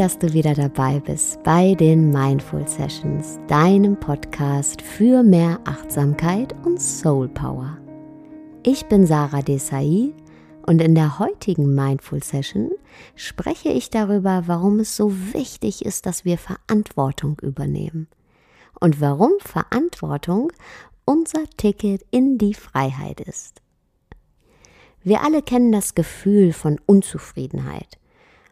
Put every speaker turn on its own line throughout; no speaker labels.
Dass du wieder dabei bist bei den Mindful Sessions, deinem Podcast für mehr Achtsamkeit und Soul Power. Ich bin Sarah Desai und in der heutigen Mindful Session spreche ich darüber, warum es so wichtig ist, dass wir Verantwortung übernehmen und warum Verantwortung unser Ticket in die Freiheit ist. Wir alle kennen das Gefühl von Unzufriedenheit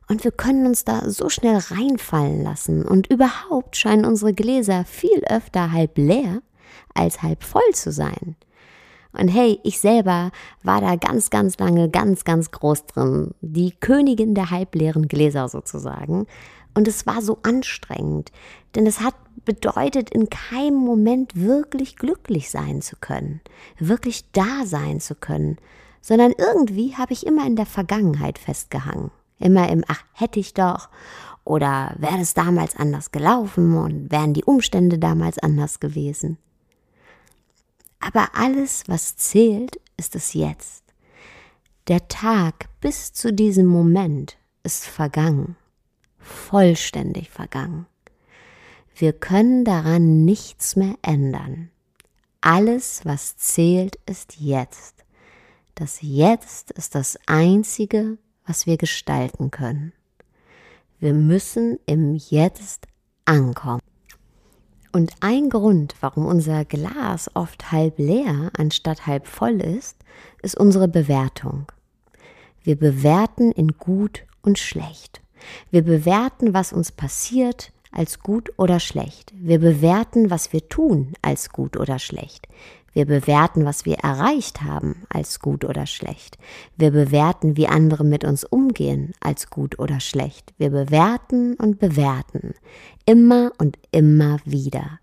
und wir können uns da so schnell reinfallen lassen. Und überhaupt scheinen unsere Gläser viel öfter halb leer als halb voll zu sein. Und hey, ich selber war da ganz, ganz lange ganz, ganz groß drin. Die Königin der halbleeren Gläser sozusagen. Und es war so anstrengend, denn es hat bedeutet, in keinem Moment wirklich glücklich sein zu können, wirklich da sein zu können, sondern irgendwie habe ich immer in der Vergangenheit festgehangen. Immer im Ach, hätte ich doch. Oder wäre es damals anders gelaufen und wären die Umstände damals anders gewesen. Aber alles, was zählt, ist es jetzt. Der Tag bis zu diesem Moment ist vergangen, vollständig vergangen. Wir können daran nichts mehr ändern. Alles, was zählt, ist jetzt. Das Jetzt ist das Einzige, was wir gestalten können. Wir müssen im Jetzt ankommen. Und ein Grund, warum unser Glas oft halb leer anstatt halb voll ist, ist unsere Bewertung. Wir bewerten in gut und schlecht. Wir bewerten, was uns passiert, als gut oder schlecht. Wir bewerten, was wir tun, als gut oder schlecht. Wir bewerten, was wir erreicht haben, als gut oder schlecht. Wir bewerten, wie andere mit uns umgehen, als gut oder schlecht. Wir bewerten und bewerten, immer und immer wieder.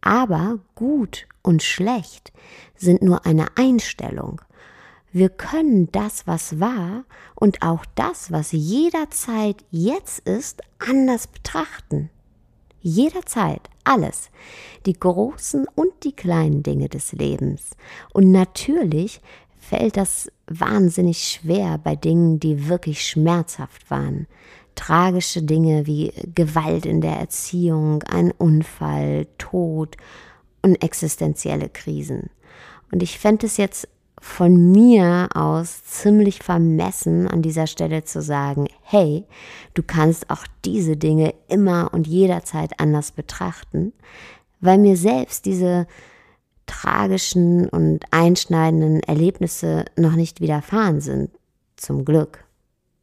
Aber gut und schlecht sind nur eine Einstellung. Wir können das, was war und auch das, was jederzeit jetzt ist, anders betrachten. Jederzeit alles, die großen und die kleinen Dinge des Lebens. Und natürlich fällt das wahnsinnig schwer bei Dingen, die wirklich schmerzhaft waren. Tragische Dinge wie Gewalt in der Erziehung, ein Unfall, Tod und existenzielle Krisen. Und ich fände es jetzt von mir aus ziemlich vermessen, an dieser Stelle zu sagen, hey, du kannst auch diese Dinge immer und jederzeit anders betrachten, weil mir selbst diese tragischen und einschneidenden Erlebnisse noch nicht widerfahren sind, zum Glück.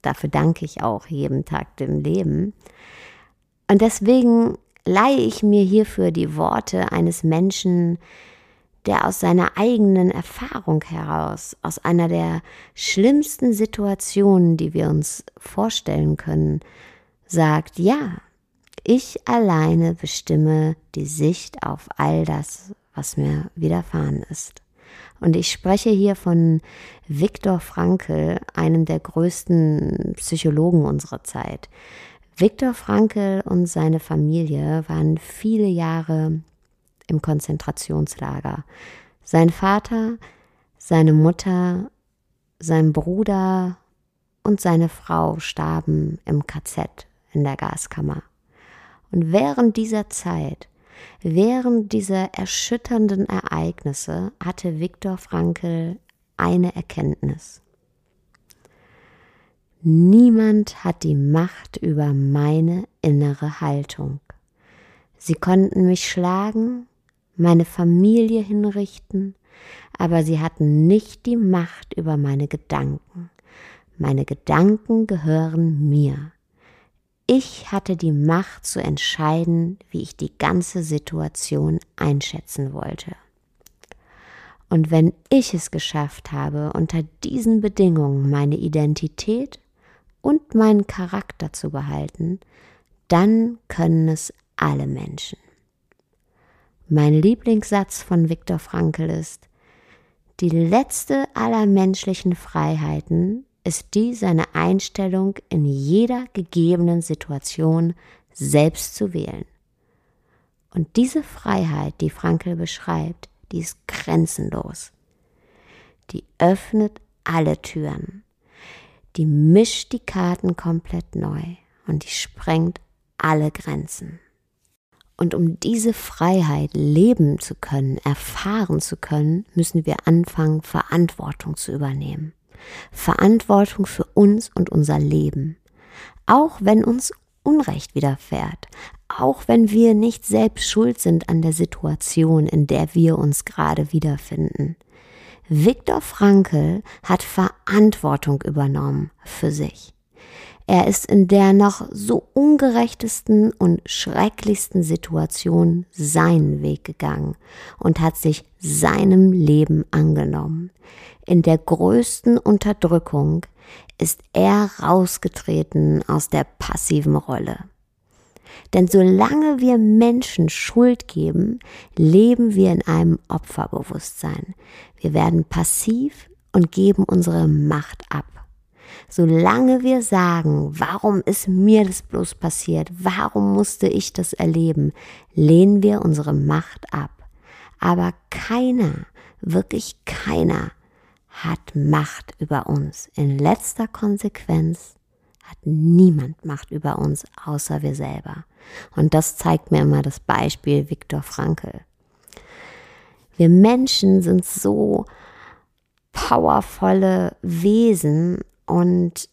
Dafür danke ich auch jeden Tag dem Leben. Und deswegen leihe ich mir hierfür die Worte eines Menschen, der aus seiner eigenen Erfahrung heraus, aus einer der schlimmsten Situationen, die wir uns vorstellen können, sagt, ja, ich alleine bestimme die Sicht auf all das, was mir widerfahren ist. Und ich spreche hier von Viktor Frankl, einem der größten Psychologen unserer Zeit. Viktor Frankl und seine Familie waren viele Jahre im Konzentrationslager. Sein Vater, seine Mutter, sein Bruder und seine Frau starben im KZ in der Gaskammer. Und während dieser Zeit, während dieser erschütternden Ereignisse, hatte Viktor Frankl eine Erkenntnis. Niemand hat die Macht über meine innere Haltung. Sie konnten mich schlagen, meine Familie hinrichten, aber sie hatten nicht die Macht über meine Gedanken. Meine Gedanken gehören mir. Ich hatte die Macht zu entscheiden, wie ich die ganze Situation einschätzen wollte. Und wenn ich es geschafft habe, unter diesen Bedingungen meine Identität und meinen Charakter zu behalten, dann können es alle Menschen. Mein Lieblingssatz von Viktor Frankl ist, die letzte aller menschlichen Freiheiten ist die, seine Einstellung in jeder gegebenen Situation selbst zu wählen. Und diese Freiheit, die Frankl beschreibt, die ist grenzenlos. Die öffnet alle Türen. die mischt die Karten komplett neu und die sprengt alle Grenzen. Und um diese Freiheit leben zu können, erfahren zu können, müssen wir anfangen, Verantwortung zu übernehmen. Verantwortung für uns und unser Leben. Auch wenn uns Unrecht widerfährt, auch wenn wir nicht selbst schuld sind an der Situation, in der wir uns gerade wiederfinden. Viktor Frankl hat Verantwortung übernommen für sich. Er ist in der noch so ungerechtesten und schrecklichsten Situation seinen Weg gegangen und hat sich seinem Leben angenommen. In der größten Unterdrückung ist er rausgetreten aus der passiven Rolle. Denn solange wir Menschen Schuld geben, leben wir in einem Opferbewusstsein. Wir werden passiv und geben unsere Macht ab. Solange wir sagen, warum ist mir das bloß passiert, warum musste ich das erleben, lehnen wir unsere Macht ab. Aber keiner, wirklich keiner hat Macht über uns. In letzter Konsequenz hat niemand Macht über uns außer wir selber. Und das zeigt mir immer das Beispiel Viktor Frankl. Wir Menschen sind so powervolle Wesen und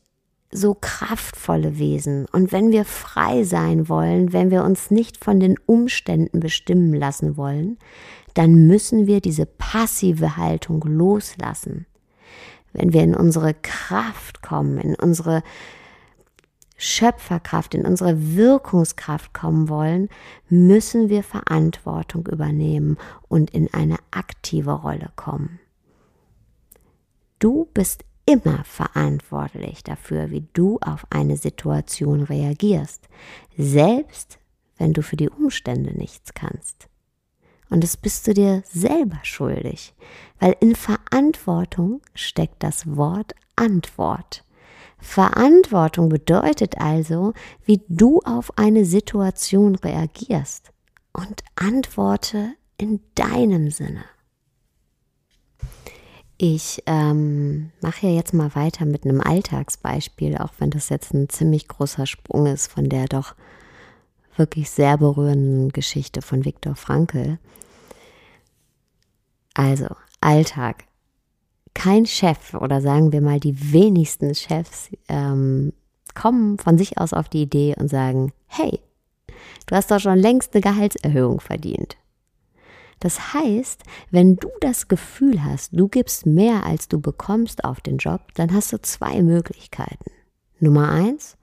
so kraftvolle Wesen. Und wenn wir frei sein wollen, wenn wir uns nicht von den Umständen bestimmen lassen wollen, dann müssen wir diese passive Haltung loslassen. Wenn wir in unsere Kraft kommen, in unsere Schöpferkraft, in unsere Wirkungskraft kommen wollen, müssen wir Verantwortung übernehmen und in eine aktive Rolle kommen. Du bist immer verantwortlich dafür, wie du auf eine Situation reagierst, selbst wenn du für die Umstände nichts kannst. Und das bist du dir selber schuldig, weil in Verantwortung steckt das Wort Antwort. Verantwortung bedeutet also, wie du auf eine Situation reagierst und antworte in deinem Sinne. Ich ähm, mache ja jetzt mal weiter mit einem Alltagsbeispiel, auch wenn das jetzt ein ziemlich großer Sprung ist von der doch wirklich sehr berührenden Geschichte von Viktor Frankl. Also, Alltag. Kein Chef oder sagen wir mal die wenigsten Chefs ähm, kommen von sich aus auf die Idee und sagen, hey, du hast doch schon längst eine Gehaltserhöhung verdient. Das heißt, wenn du das Gefühl hast, du gibst mehr als du bekommst auf den Job, dann hast du zwei Möglichkeiten. Nummer eins,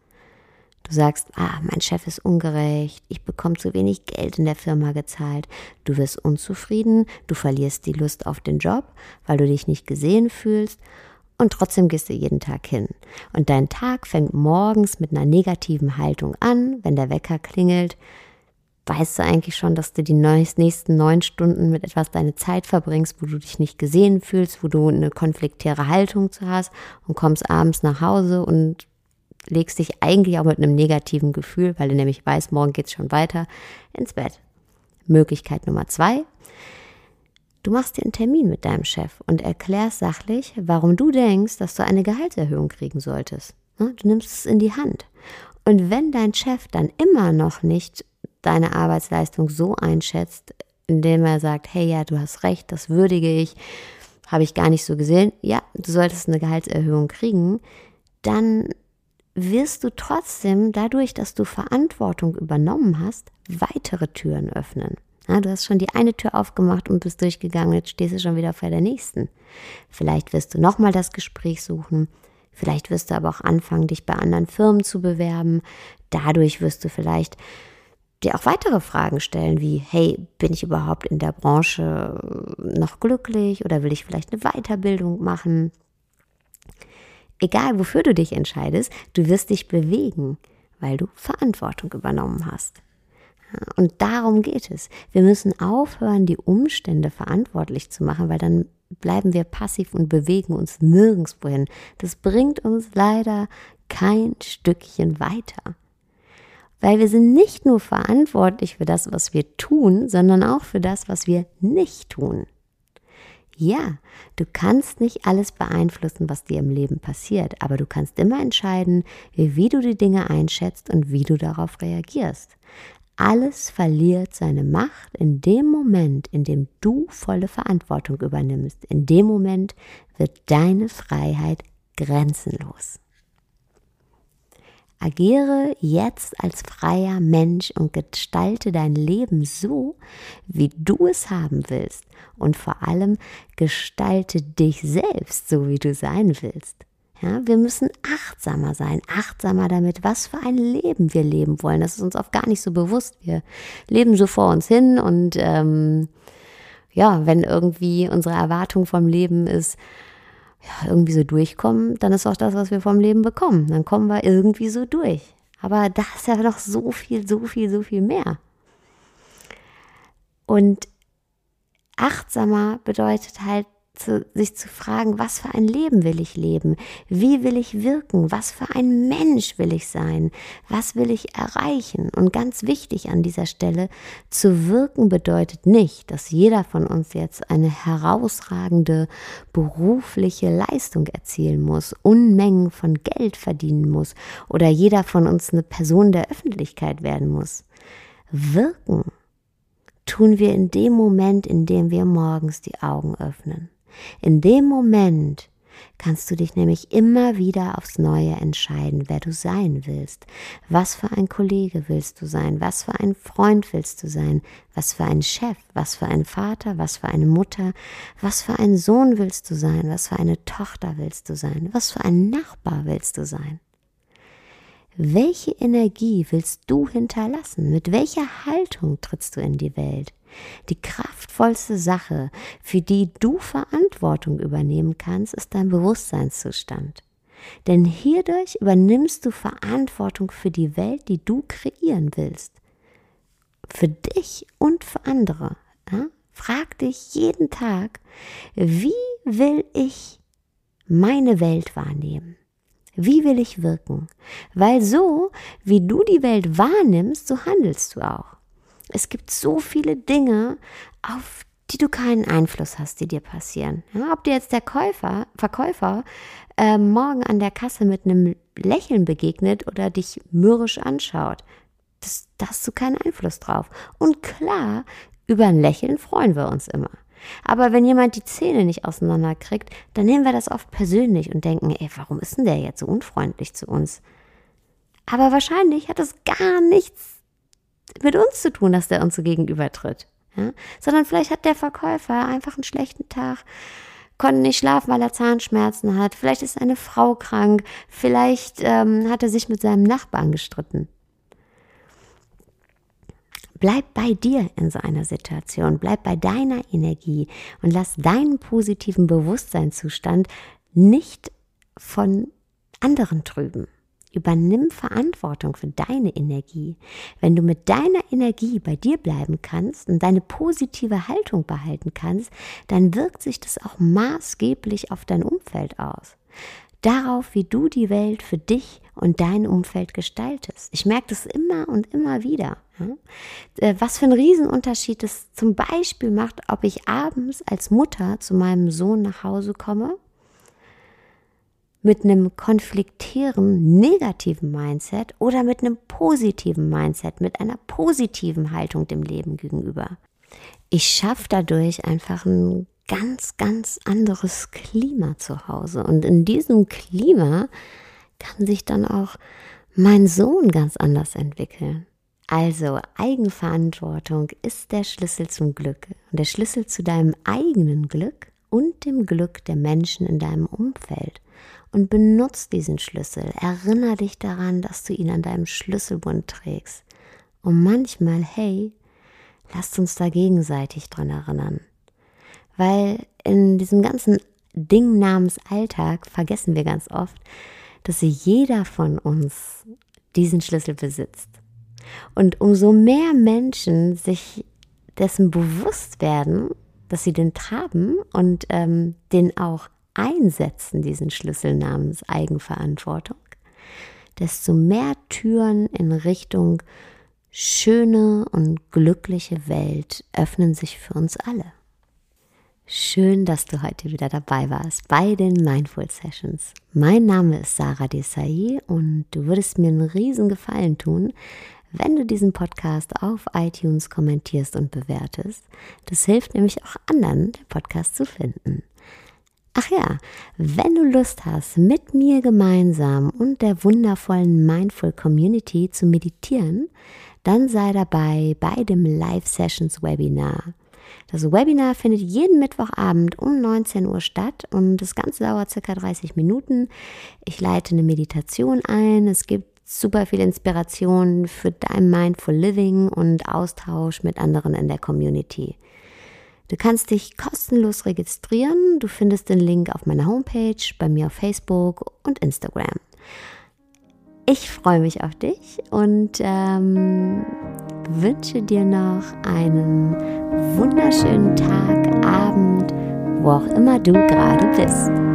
du sagst, ah, mein Chef ist ungerecht, ich bekomme zu wenig Geld in der Firma gezahlt, du wirst unzufrieden, du verlierst die Lust auf den Job, weil du dich nicht gesehen fühlst und trotzdem gehst du jeden Tag hin. Und dein Tag fängt morgens mit einer negativen Haltung an, wenn der Wecker klingelt, weißt du eigentlich schon, dass du die nächsten neun Stunden mit etwas deine Zeit verbringst, wo du dich nicht gesehen fühlst, wo du eine konfliktäre Haltung zu hast und kommst abends nach Hause und legst dich eigentlich auch mit einem negativen Gefühl, weil du nämlich weißt, morgen geht's schon weiter, ins Bett. Möglichkeit Nummer zwei. Du machst dir einen Termin mit deinem Chef und erklärst sachlich, warum du denkst, dass du eine Gehaltserhöhung kriegen solltest. Du nimmst es in die Hand. Und wenn dein Chef dann immer noch nicht deine Arbeitsleistung so einschätzt, indem er sagt, hey ja, du hast recht, das würdige ich, habe ich gar nicht so gesehen, ja, du solltest eine Gehaltserhöhung kriegen, dann wirst du trotzdem dadurch, dass du Verantwortung übernommen hast, weitere Türen öffnen. Ja, du hast schon die eine Tür aufgemacht und bist durchgegangen, jetzt stehst du schon wieder vor der nächsten. Vielleicht wirst du nochmal das Gespräch suchen, vielleicht wirst du aber auch anfangen, dich bei anderen Firmen zu bewerben. Dadurch wirst du vielleicht dir auch weitere Fragen stellen, wie, hey, bin ich überhaupt in der Branche noch glücklich oder will ich vielleicht eine Weiterbildung machen? Egal, wofür du dich entscheidest, du wirst dich bewegen, weil du Verantwortung übernommen hast. Und darum geht es. Wir müssen aufhören, die Umstände verantwortlich zu machen, weil dann bleiben wir passiv und bewegen uns nirgendwo hin. Das bringt uns leider kein Stückchen weiter. Weil wir sind nicht nur verantwortlich für das, was wir tun, sondern auch für das, was wir nicht tun. Ja, du kannst nicht alles beeinflussen, was dir im Leben passiert, aber du kannst immer entscheiden, wie du die Dinge einschätzt und wie du darauf reagierst. Alles verliert seine Macht in dem Moment, in dem du volle Verantwortung übernimmst. In dem Moment wird deine Freiheit grenzenlos. Agiere jetzt als freier Mensch und gestalte dein Leben so, wie du es haben willst. Und vor allem gestalte dich selbst so, wie du sein willst. Ja, wir müssen achtsamer sein, achtsamer damit, was für ein Leben wir leben wollen. Das ist uns oft gar nicht so bewusst. Wir leben so vor uns hin und ähm, ja, wenn irgendwie unsere Erwartung vom Leben ist, ja, irgendwie so durchkommen, dann ist auch das, was wir vom Leben bekommen. Dann kommen wir irgendwie so durch. Aber da ist ja noch so viel, so viel, so viel mehr. Und achtsamer bedeutet halt zu, sich zu fragen, was für ein Leben will ich leben? Wie will ich wirken? Was für ein Mensch will ich sein? Was will ich erreichen? Und ganz wichtig an dieser Stelle, zu wirken bedeutet nicht, dass jeder von uns jetzt eine herausragende berufliche Leistung erzielen muss, Unmengen von Geld verdienen muss oder jeder von uns eine Person der Öffentlichkeit werden muss. Wirken tun wir in dem Moment, in dem wir morgens die Augen öffnen. In dem Moment kannst du dich nämlich immer wieder aufs Neue entscheiden, wer du sein willst. Was für ein Kollege willst du sein? Was für ein Freund willst du sein? Was für ein Chef? Was für ein Vater? Was für eine Mutter? Was für ein Sohn willst du sein? Was für eine Tochter willst du sein? Was für ein Nachbar willst du sein? Welche Energie willst du hinterlassen? Mit welcher Haltung trittst du in die Welt? Die kraftvollste Sache, für die du Verantwortung übernehmen kannst, ist dein Bewusstseinszustand. Denn hierdurch übernimmst du Verantwortung für die Welt, die du kreieren willst. Für dich und für andere. Ja? Frag dich jeden Tag, wie will ich meine Welt wahrnehmen? Wie will ich wirken? Weil so, wie du die Welt wahrnimmst, so handelst du auch. Es gibt so viele Dinge, auf die du keinen Einfluss hast, die dir passieren. Ja, ob dir jetzt der Käufer, Verkäufer äh, morgen an der Kasse mit einem Lächeln begegnet oder dich mürrisch anschaut, das, da hast du keinen Einfluss drauf. Und klar, über ein Lächeln freuen wir uns immer. Aber wenn jemand die Zähne nicht auseinanderkriegt, dann nehmen wir das oft persönlich und denken, ey, warum ist denn der jetzt so unfreundlich zu uns? Aber wahrscheinlich hat es gar nichts mit uns zu tun, dass der uns so gegenübertritt. Ja? Sondern vielleicht hat der Verkäufer einfach einen schlechten Tag, konnte nicht schlafen, weil er Zahnschmerzen hat. Vielleicht ist eine Frau krank. Vielleicht ähm, hat er sich mit seinem Nachbarn gestritten. Bleib bei dir in so einer Situation, bleib bei deiner Energie und lass deinen positiven Bewusstseinszustand nicht von anderen trüben. Übernimm Verantwortung für deine Energie. Wenn du mit deiner Energie bei dir bleiben kannst und deine positive Haltung behalten kannst, dann wirkt sich das auch maßgeblich auf dein Umfeld aus. Darauf, wie du die Welt für dich und dein Umfeld gestaltest. Ich merke das immer und immer wieder. Äh, was für einen Riesenunterschied es zum Beispiel macht, ob ich abends als Mutter zu meinem Sohn nach Hause komme mit einem konfliktieren, negativen Mindset oder mit einem positiven Mindset, mit einer positiven Haltung dem Leben gegenüber. Ich schaffe dadurch einfach ein ganz, ganz anderes Klima zu Hause. Und in diesem Klima kann sich dann auch mein Sohn ganz anders entwickeln. Also Eigenverantwortung ist der Schlüssel zum Glück und der Schlüssel zu deinem eigenen Glück und dem Glück der Menschen in deinem Umfeld und benutzt diesen Schlüssel. Erinner dich daran, dass du ihn an deinem Schlüsselbund trägst. Und manchmal, hey, lasst uns da gegenseitig dran erinnern. Weil in diesem ganzen Ding namens Alltag vergessen wir ganz oft, dass jeder von uns diesen Schlüssel besitzt. Und umso mehr Menschen sich dessen bewusst werden, dass sie den haben und ähm, den auch einsetzen, diesen Schlüssel namens Eigenverantwortung, desto mehr Türen in Richtung schöne und glückliche Welt öffnen sich für uns alle. Schön, dass du heute wieder dabei warst bei den Mindful Sessions. Mein Name ist Sarah Desai und du würdest mir einen riesen Gefallen tun, wenn du diesen Podcast auf iTunes kommentierst und bewertest. Das hilft nämlich auch anderen, den Podcast zu finden. Ach ja, wenn du Lust hast, mit mir gemeinsam und der wundervollen Mindful Community zu meditieren, dann sei dabei bei dem Live Sessions Webinar. Das Webinar findet jeden Mittwochabend um 19 Uhr statt und das Ganze dauert circa 30 Minuten. Ich leite eine Meditation ein. Es gibt super viel Inspiration für dein Mindful Living und Austausch mit anderen in der Community. Du kannst dich kostenlos registrieren. Du findest den Link auf meiner Homepage, bei mir auf Facebook und Instagram. Ich freue mich auf dich und ähm, wünsche dir noch einen wunderschönen Tag, Abend, wo auch immer du gerade bist.